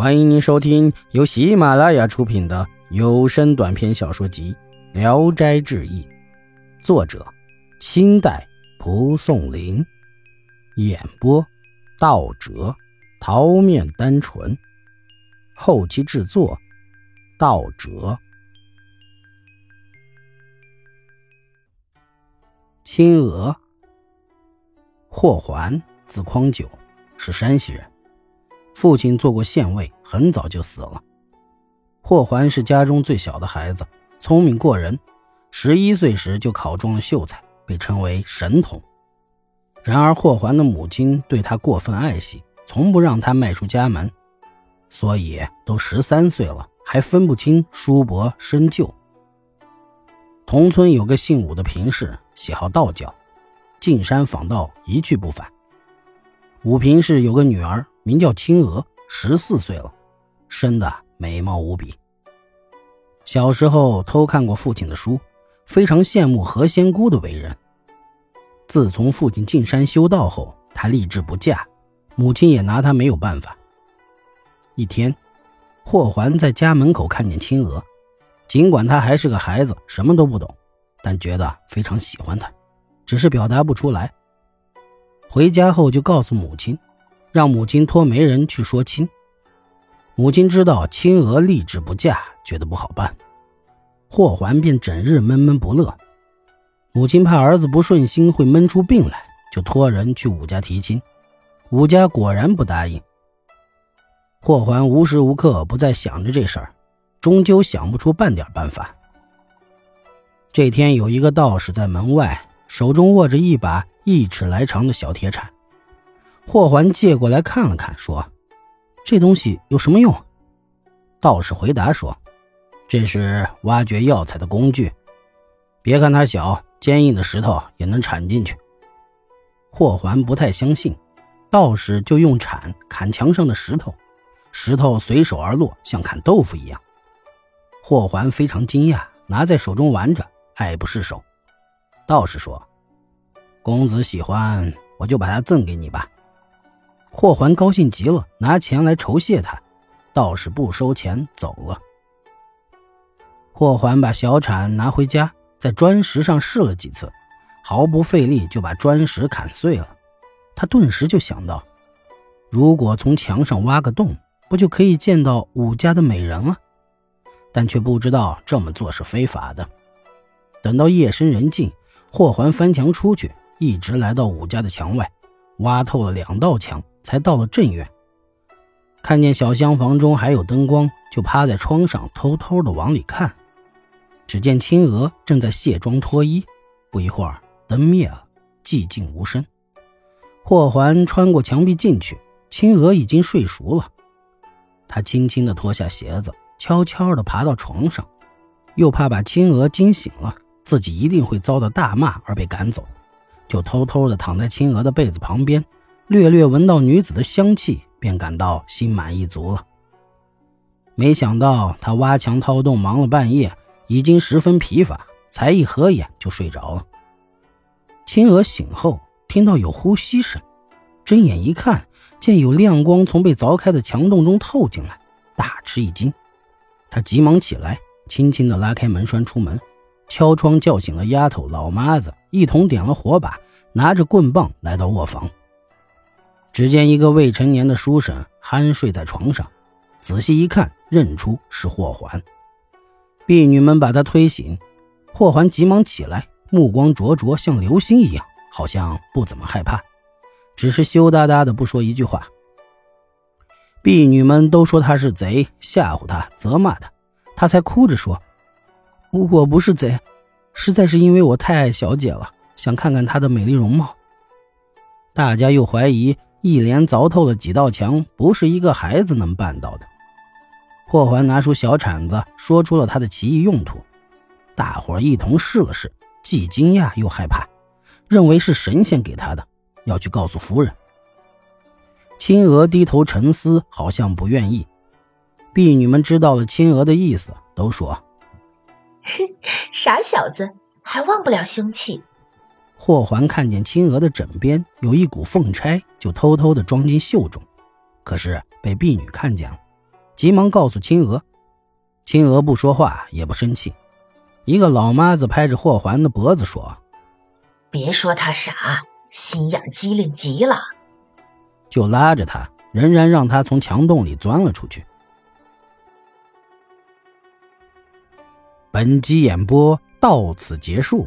欢迎您收听由喜马拉雅出品的有声短篇小说集《聊斋志异》，作者：清代蒲松龄，演播：道哲、桃面单纯，后期制作：道哲。青娥，霍桓，字匡九，是山西人。父亲做过县尉，很早就死了。霍桓是家中最小的孩子，聪明过人，十一岁时就考中了秀才，被称为神童。然而霍桓的母亲对他过分爱惜，从不让他迈出家门，所以都十三岁了还分不清叔伯深旧。同村有个姓武的平氏，喜好道教，进山访道一去不返。武平氏有个女儿。名叫青娥，十四岁了，生的美貌无比。小时候偷看过父亲的书，非常羡慕何仙姑的为人。自从父亲进山修道后，她立志不嫁，母亲也拿她没有办法。一天，霍桓在家门口看见青娥，尽管他还是个孩子，什么都不懂，但觉得非常喜欢她，只是表达不出来。回家后就告诉母亲。让母亲托媒人去说亲。母亲知道青娥立志不嫁，觉得不好办，霍桓便整日闷闷不乐。母亲怕儿子不顺心会闷出病来，就托人去武家提亲。武家果然不答应。霍桓无时无刻不在想着这事儿，终究想不出半点办法。这天有一个道士在门外，手中握着一把一尺来长的小铁铲。霍桓借过来看了看，说：“这东西有什么用？”道士回答说：“这是挖掘药材的工具。别看它小，坚硬的石头也能铲进去。”霍桓不太相信，道士就用铲砍墙上的石头，石头随手而落，像砍豆腐一样。霍桓非常惊讶，拿在手中玩着，爱不释手。道士说：“公子喜欢，我就把它赠给你吧。”霍桓高兴极了，拿钱来酬谢他。道士不收钱走了。霍桓把小铲拿回家，在砖石上试了几次，毫不费力就把砖石砍碎了。他顿时就想到，如果从墙上挖个洞，不就可以见到武家的美人了？但却不知道这么做是非法的。等到夜深人静，霍桓翻墙出去，一直来到武家的墙外，挖透了两道墙。才到了正院，看见小厢房中还有灯光，就趴在窗上偷偷的往里看。只见青娥正在卸妆脱衣，不一会儿灯灭了，寂静无声。霍桓穿过墙壁进去，青娥已经睡熟了。他轻轻的脱下鞋子，悄悄的爬到床上，又怕把青娥惊醒了，自己一定会遭到大骂而被赶走，就偷偷的躺在青娥的被子旁边。略略闻到女子的香气，便感到心满意足了。没想到他挖墙掏洞忙了半夜，已经十分疲乏，才一合眼就睡着了。青娥醒后听到有呼吸声，睁眼一看，见有亮光从被凿开的墙洞中透进来，大吃一惊。他急忙起来，轻轻地拉开门栓出门，敲窗叫醒了丫头老妈子，一同点了火把，拿着棍棒来到卧房。只见一个未成年的书生酣睡在床上，仔细一看，认出是霍桓。婢女们把他推醒，霍桓急忙起来，目光灼灼，像流星一样，好像不怎么害怕，只是羞答答的不说一句话。婢女们都说他是贼，吓唬他，责骂他，他才哭着说：“我不是贼，实在是因为我太爱小姐了，想看看她的美丽容貌。”大家又怀疑。一连凿透了几道墙，不是一个孩子能办到的。霍桓拿出小铲子，说出了他的奇异用途。大伙一同试了试，既惊讶又害怕，认为是神仙给他的，要去告诉夫人。青娥低头沉思，好像不愿意。婢女们知道了青娥的意思，都说：“傻小子，还忘不了凶器。”霍桓看见青娥的枕边有一股凤钗，就偷偷的装进袖中，可是被婢女看见了，急忙告诉青娥。青娥不说话，也不生气。一个老妈子拍着霍桓的脖子说：“别说他傻，心眼机灵极了。”就拉着他，仍然让他从墙洞里钻了出去。本集演播到此结束，